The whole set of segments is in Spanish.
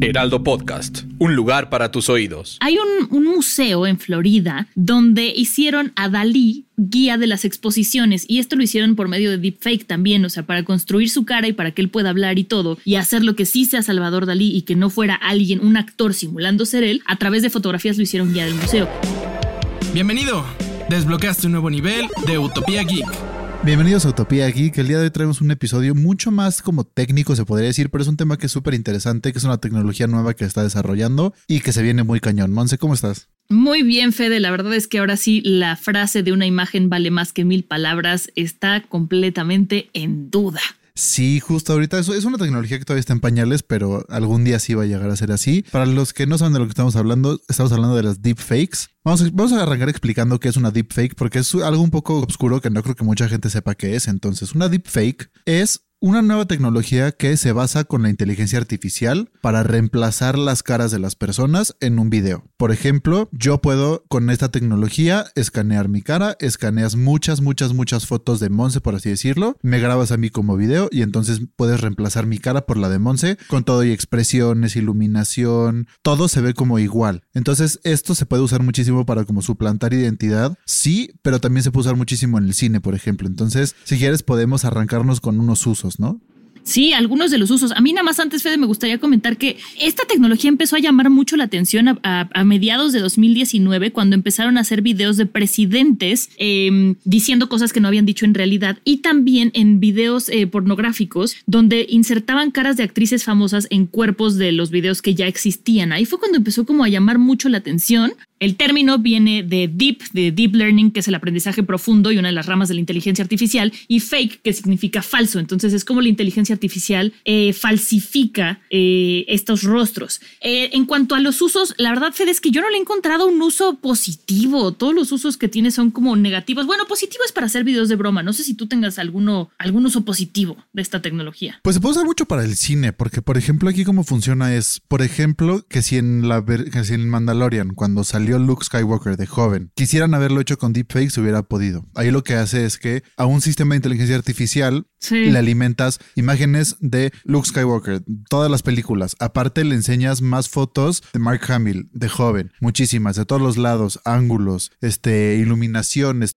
Heraldo Podcast, un lugar para tus oídos. Hay un, museo en Florida donde hicieron a Dalí guía de las exposiciones y esto lo hicieron por medio de deepfake también, o sea, para construir su cara y para que él pueda hablar y todo y hacer lo que sí sea Salvador Dalí y que no fuera alguien, un actor simulando ser él, a través de fotografías lo hicieron guía del museo. Bienvenido, desbloqueaste un nuevo nivel de Utopía Geek. Bienvenidos a Utopía que El día de hoy traemos un episodio mucho más como técnico, se podría decir, pero es un tema que es súper interesante, que es una tecnología nueva que está desarrollando y que se viene muy cañón. Monse, ¿cómo estás? Muy bien, Fede. La verdad es que ahora sí la frase de una imagen vale más que mil palabras está completamente en duda. Sí, justo ahorita es una tecnología que todavía está en pañales, pero algún día sí va a llegar a ser así. Para los que no saben de lo que estamos hablando, estamos hablando de las deepfakes. Vamos a, vamos a arrancar explicando qué es una deepfake, porque es algo un poco oscuro que no creo que mucha gente sepa qué es. Entonces, una deepfake es una nueva tecnología que se basa con la inteligencia artificial para reemplazar las caras de las personas en un video. Por ejemplo, yo puedo con esta tecnología escanear mi cara, escaneas muchas, muchas, muchas fotos de Monse, por así decirlo, me grabas a mí como video y entonces puedes reemplazar mi cara por la de Monse con todo y expresiones, iluminación, todo se ve como igual. Entonces esto se puede usar muchísimo para como suplantar identidad, sí, pero también se puede usar muchísimo en el cine, por ejemplo. Entonces, si quieres podemos arrancarnos con unos usos. ¿No? Sí, algunos de los usos. A mí nada más antes, Fede, me gustaría comentar que esta tecnología empezó a llamar mucho la atención a, mediados de 2019, cuando empezaron a hacer videos de presidentes em, diciendo cosas que no habían dicho en realidad y también en videos eh, pornográficos donde insertaban caras de actrices famosas en cuerpos de los videos que ya existían. Ahí fue cuando empezó como a llamar mucho la atención el término viene de deep, de deep learning, que es el aprendizaje profundo y una de las ramas de la inteligencia artificial, y fake, que significa falso. Entonces es como la inteligencia artificial eh, falsifica eh, estos rostros. Eh, en cuanto a los usos, la verdad, Fede, es que yo no le he encontrado un uso positivo. Todos los usos que tiene son como negativos. Bueno, positivo es para hacer videos de broma. No sé si tú tengas alguno, algún uso positivo de esta tecnología. Pues se puede usar mucho para el cine, porque por ejemplo aquí cómo funciona es, por ejemplo, que si en la que si en Mandalorian, cuando salió Luke Skywalker de joven. Quisieran haberlo hecho con deepfake, se hubiera podido. Ahí lo que hace es que a un sistema de inteligencia artificial le alimentas imágenes de Luke Skywalker, todas las películas. Aparte le enseñas más fotos de Mark Hamill de joven, muchísimas, de todos los lados, ángulos, este, iluminaciones.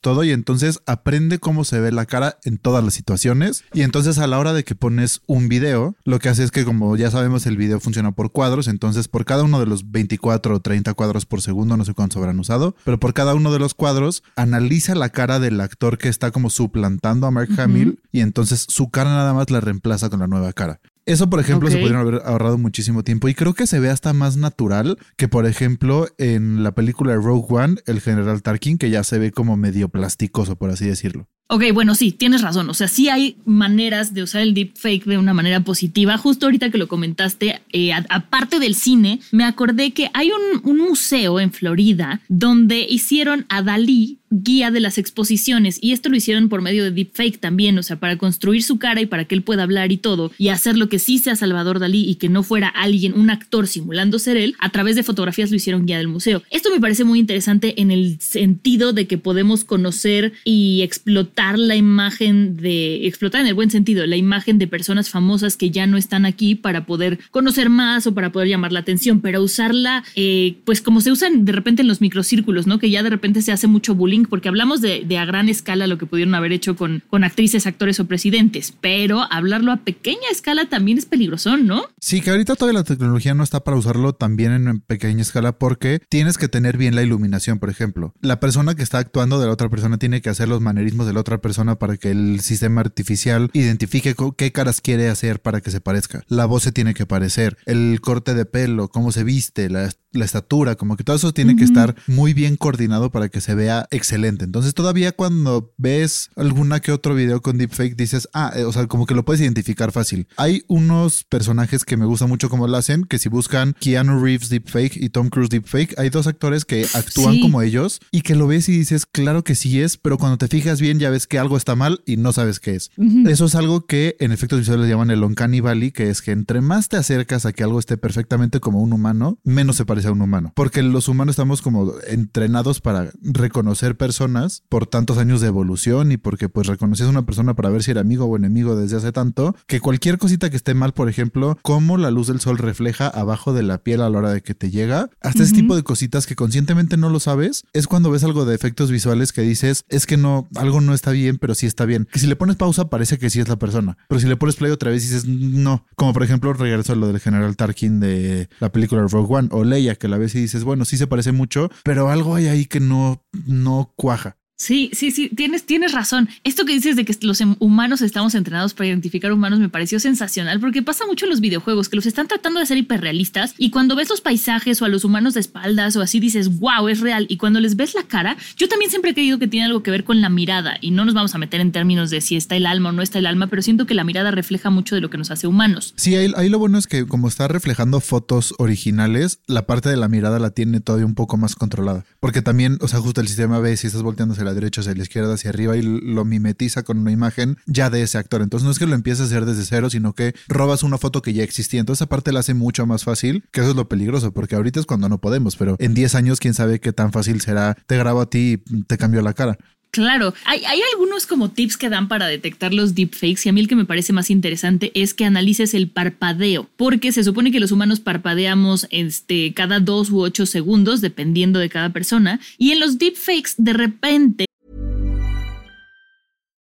Todo y entonces aprende cómo se ve la cara en todas las situaciones. Y entonces a la hora de que pones un video lo que hace es que como ya sabemos el video funciona por cuadros entonces por cada uno de los 24 o 30 cuadros por segundo no sé cuántos habrán usado pero por cada uno de los cuadros analiza la cara del actor que está como suplantando a Mark Hamill y entonces su cara nada más la reemplaza con la nueva cara eso, por ejemplo, se podrían haber ahorrado muchísimo tiempo y creo que se ve hasta más natural que, por ejemplo, en la película Rogue One, el general Tarkin, que ya se ve como medio plasticoso, por así decirlo. Ok, bueno, sí, tienes razón. O sea, sí hay maneras de usar el deepfake de una manera positiva. Justo ahorita que lo comentaste, eh, aparte del cine, me acordé que hay un, un museo en Florida donde hicieron a Dalí guía de las exposiciones y esto lo hicieron por medio de deepfake también, o sea, para construir su cara y para que él pueda hablar y todo y hacer lo que sí sea Salvador Dalí y que no fuera alguien, un actor simulando ser él, a través de fotografías lo hicieron guía del museo. Esto me parece muy interesante en el sentido de que podemos conocer y explotar la imagen de, explotar en el buen sentido, la imagen de personas famosas que ya no están aquí para poder conocer más o para poder llamar la atención, pero usarla, eh, pues como se usan de repente en los microcírculos, ¿no? Que ya de repente se hace mucho bullying, porque hablamos de, a gran escala lo que pudieron haber hecho con, actrices, actores o presidentes, pero hablarlo a pequeña escala también es peligroso, ¿no? Sí, que ahorita toda la tecnología no está para usarlo también en pequeña escala porque tienes que tener bien la iluminación, por ejemplo. La persona que está actuando de la otra persona tiene que hacer los manerismos del otro persona para que el sistema artificial identifique qué caras quiere hacer para que se parezca. La voz se tiene que parecer, el corte de pelo, cómo se viste, la, estatura, como que todo eso tiene que estar muy bien coordinado para que se vea excelente. Entonces todavía cuando ves alguna que otro video con deepfake dices, ah, eh, o sea, como que lo puedes identificar fácil. Hay unos personajes que me gusta mucho cómo lo hacen, que si buscan Keanu Reeves deepfake y Tom Cruise deepfake, hay dos actores que actúan como ellos y que lo ves y dices, claro que sí es, pero cuando te fijas bien ya ves que algo está mal y no sabes qué es. Eso es algo que en efectos visuales le llaman el uncanny valley, que es que entre más te acercas a que algo esté perfectamente como un humano, menos se parece a un humano. Porque los humanos estamos como entrenados para reconocer personas por tantos años de evolución y porque pues reconoces a una persona para ver si era amigo o enemigo desde hace tanto, que cualquier cosita que esté mal, por ejemplo, como la luz del sol refleja abajo de la piel a la hora de que te llega, hasta ese tipo de cositas que conscientemente no lo sabes, es cuando ves algo de efectos visuales que dices, es que no, algo no está bien, pero sí está bien. Que si le pones pausa parece que sí es la persona, pero si le pones play otra vez dices, no. Como por ejemplo, regreso a lo del general Tarkin de la película Rogue One o Leia, que la ves y dices, bueno, sí se parece mucho, pero algo hay ahí que no, no cuaja. Sí, sí, sí, tienes, tienes razón. Esto que dices de que los em, humanos estamos entrenados para identificar humanos me pareció sensacional porque pasa mucho en los videojuegos que los están tratando de hacer hiperrealistas y cuando ves los paisajes o a los humanos de espaldas o así dices, wow, es real. Y cuando les ves la cara, yo también siempre he creído que tiene algo que ver con la mirada y no nos vamos a meter en términos de si está el alma o no está el alma, pero siento que la mirada refleja mucho de lo que nos hace humanos. Sí, ahí, ahí lo bueno es que como está reflejando fotos originales, la parte de la mirada la tiene todavía un poco más controlada. Porque también, o sea, justo el sistema ve si estás volteando hacia la derecha, hacia la izquierda, hacia arriba y lo mimetiza con una imagen ya de ese actor. Entonces no es que lo empieces a hacer desde cero, sino que robas una foto que ya existía. Entonces aparte la hace mucho más fácil, que eso es lo peligroso, porque ahorita es cuando no podemos, pero en 10 años quién sabe qué tan fácil será. Te grabo a ti y te cambio la cara. Claro, hay, algunos como tips que dan para detectar los deepfakes y a mí el que me parece más interesante es que analices el parpadeo, porque se supone que los humanos parpadeamos este, cada dos u ocho segundos, dependiendo de cada persona, y en los deepfakes de repente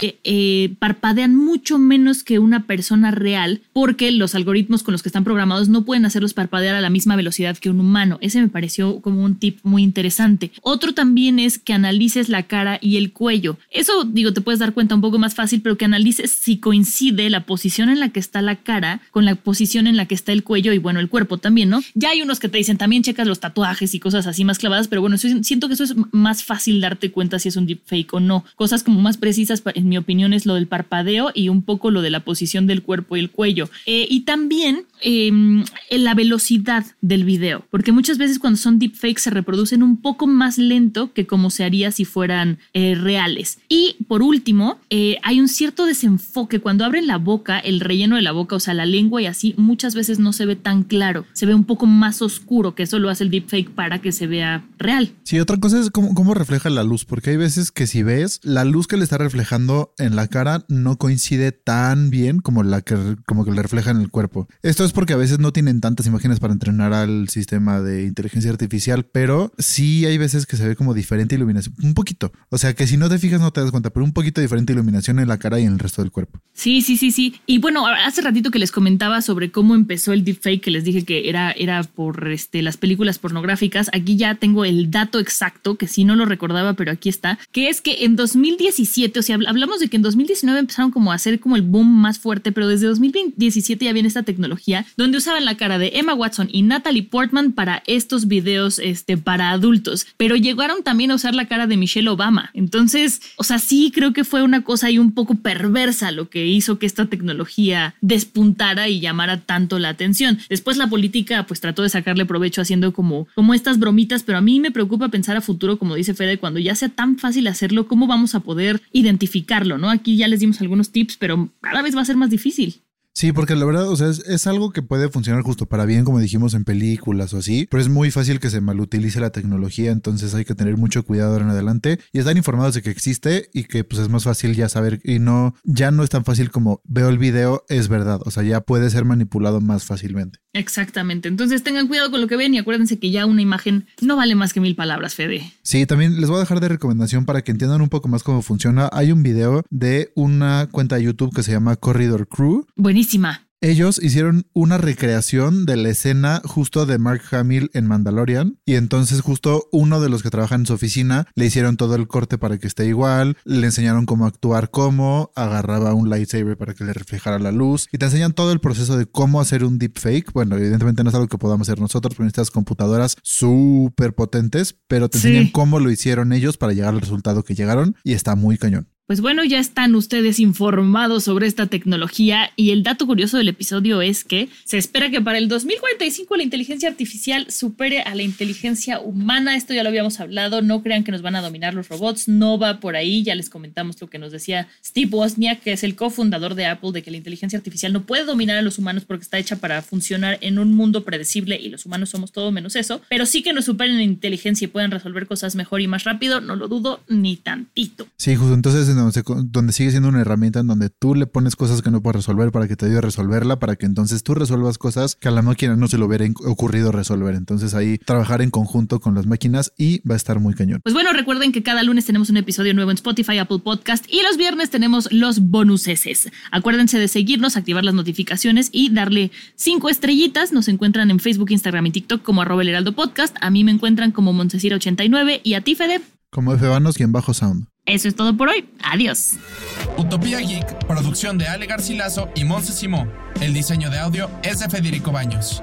Eh, eh, parpadean mucho menos que una persona real porque los algoritmos con los que están programados no pueden hacerlos parpadear a la misma velocidad que un humano. Ese me pareció como un tip muy interesante. Otro también es que analices la cara y el cuello. Eso, digo, te puedes dar cuenta un poco más fácil, pero que analices si coincide la posición en la que está la cara con la posición en la que está el cuello y bueno, el cuerpo también, ¿no? Ya hay unos que te dicen también checas los tatuajes y cosas así más clavadas, pero bueno, siento que eso es más fácil darte cuenta si es un deepfake o no. Cosas como más precisas mi opinión, es lo del parpadeo y un poco lo de la posición del cuerpo y el cuello. Eh, y también em, la velocidad del video, porque muchas veces cuando son deepfakes se reproducen un poco más lento que como se haría si fueran eh, reales. Y por último, eh, hay un cierto desenfoque. Cuando abren la boca, el relleno de la boca, o sea, la lengua y así, muchas veces no se ve tan claro, se ve un poco más oscuro, que eso lo hace el deepfake para que se vea real. Sí, otra cosa es cómo refleja la luz, porque hay veces que si ves la luz que le está reflejando en la cara no coincide tan bien como la que, como que le refleja en el cuerpo. Esto es porque a veces no tienen tantas imágenes para entrenar al sistema de inteligencia artificial, pero sí hay veces que se ve como diferente iluminación, un poquito. O sea que si no te fijas no te das cuenta, pero un poquito diferente iluminación en la cara y en el resto del cuerpo. Sí, sí, sí, sí. Y bueno, hace ratito que les comentaba sobre cómo empezó el deepfake, que les dije que era, era por este, las películas pornográficas. Aquí ya tengo el dato exacto, que sí no lo recordaba, pero aquí está, que es que en 2017, o sea, hablamos de que en 2019 empezaron como a hacer como el boom más fuerte, pero desde 2017 ya viene esta tecnología donde usaban la cara de Emma Watson y Natalie Portman para estos videos este, para adultos, pero llegaron también a usar la cara de Michelle Obama. Entonces, o sea, sí creo que fue una cosa ahí un poco perversa lo que hizo que esta tecnología despuntara y llamara tanto la atención. Después la política pues trató de sacarle provecho haciendo como, como estas bromitas, pero a mí me preocupa pensar a futuro, como dice Fede, cuando ya sea tan fácil hacerlo, ¿cómo vamos a poder ¿no? Aquí ya les dimos algunos tips, pero cada vez va a ser más difícil. Sí, porque la verdad, o sea, es, es, algo que puede funcionar justo para bien, como dijimos en películas o así, pero es muy fácil que se malutilice la tecnología, entonces hay que tener mucho cuidado en adelante y estar informados de que existe y que pues es más fácil ya saber y no, ya no es tan fácil como veo el video, es verdad, o sea, ya puede ser manipulado más fácilmente. Exactamente, entonces tengan cuidado con lo que ven y acuérdense que ya una imagen no vale más que mil palabras, Fede. Sí, también les voy a dejar de recomendación para que entiendan un poco más cómo funciona. Hay un video de una cuenta de YouTube que se llama Corridor Crew. Buenísima. Ellos hicieron una recreación de la escena justo de Mark Hamill en Mandalorian y entonces justo uno de los que trabajan en su oficina le hicieron todo el corte para que esté igual, le enseñaron cómo actuar, cómo agarraba un lightsaber para que le reflejara la luz y te enseñan todo el proceso de cómo hacer un deepfake. Bueno, evidentemente no es algo que podamos hacer nosotros con estas computadoras súper potentes, pero te enseñan cómo lo hicieron ellos para llegar al resultado que llegaron y está muy cañón. Pues bueno, ya están ustedes informados sobre esta tecnología y el dato curioso del episodio es que se espera que para el 2045 la inteligencia artificial supere a la inteligencia humana. Esto ya lo habíamos hablado, no crean que nos van a dominar los robots, no va por ahí. Ya les comentamos lo que nos decía Steve Wozniak, que es el cofundador de Apple, de que la inteligencia artificial no puede dominar a los humanos porque está hecha para funcionar en un mundo predecible y los humanos somos todo menos eso, pero sí que nos superen en inteligencia y pueden resolver cosas mejor y más rápido, no lo dudo ni tantito. Sí, justo entonces donde, sigue siendo una herramienta en donde tú le pones cosas que no puedes resolver para que te ayude a resolverla, para que entonces tú resuelvas cosas que a la máquina no se le hubiera ocurrido resolver. Entonces ahí trabajar en conjunto con las máquinas y va a estar muy cañón. Pues bueno, recuerden que cada lunes tenemos un episodio nuevo en Spotify, Apple Podcast y los viernes tenemos los bonuses. Acuérdense de seguirnos, activar las notificaciones y darle cinco estrellitas. Nos encuentran en Facebook, Instagram y TikTok como arroba el heraldo podcast. A mí me encuentran como Montesira89 y a ti, Fede. Como Fbanos y en bajo sound. Eso es todo por hoy. Adiós. Utopía Geek, producción de Ale Garcilaso y Monse Simó. El diseño de audio es de Federico Baños.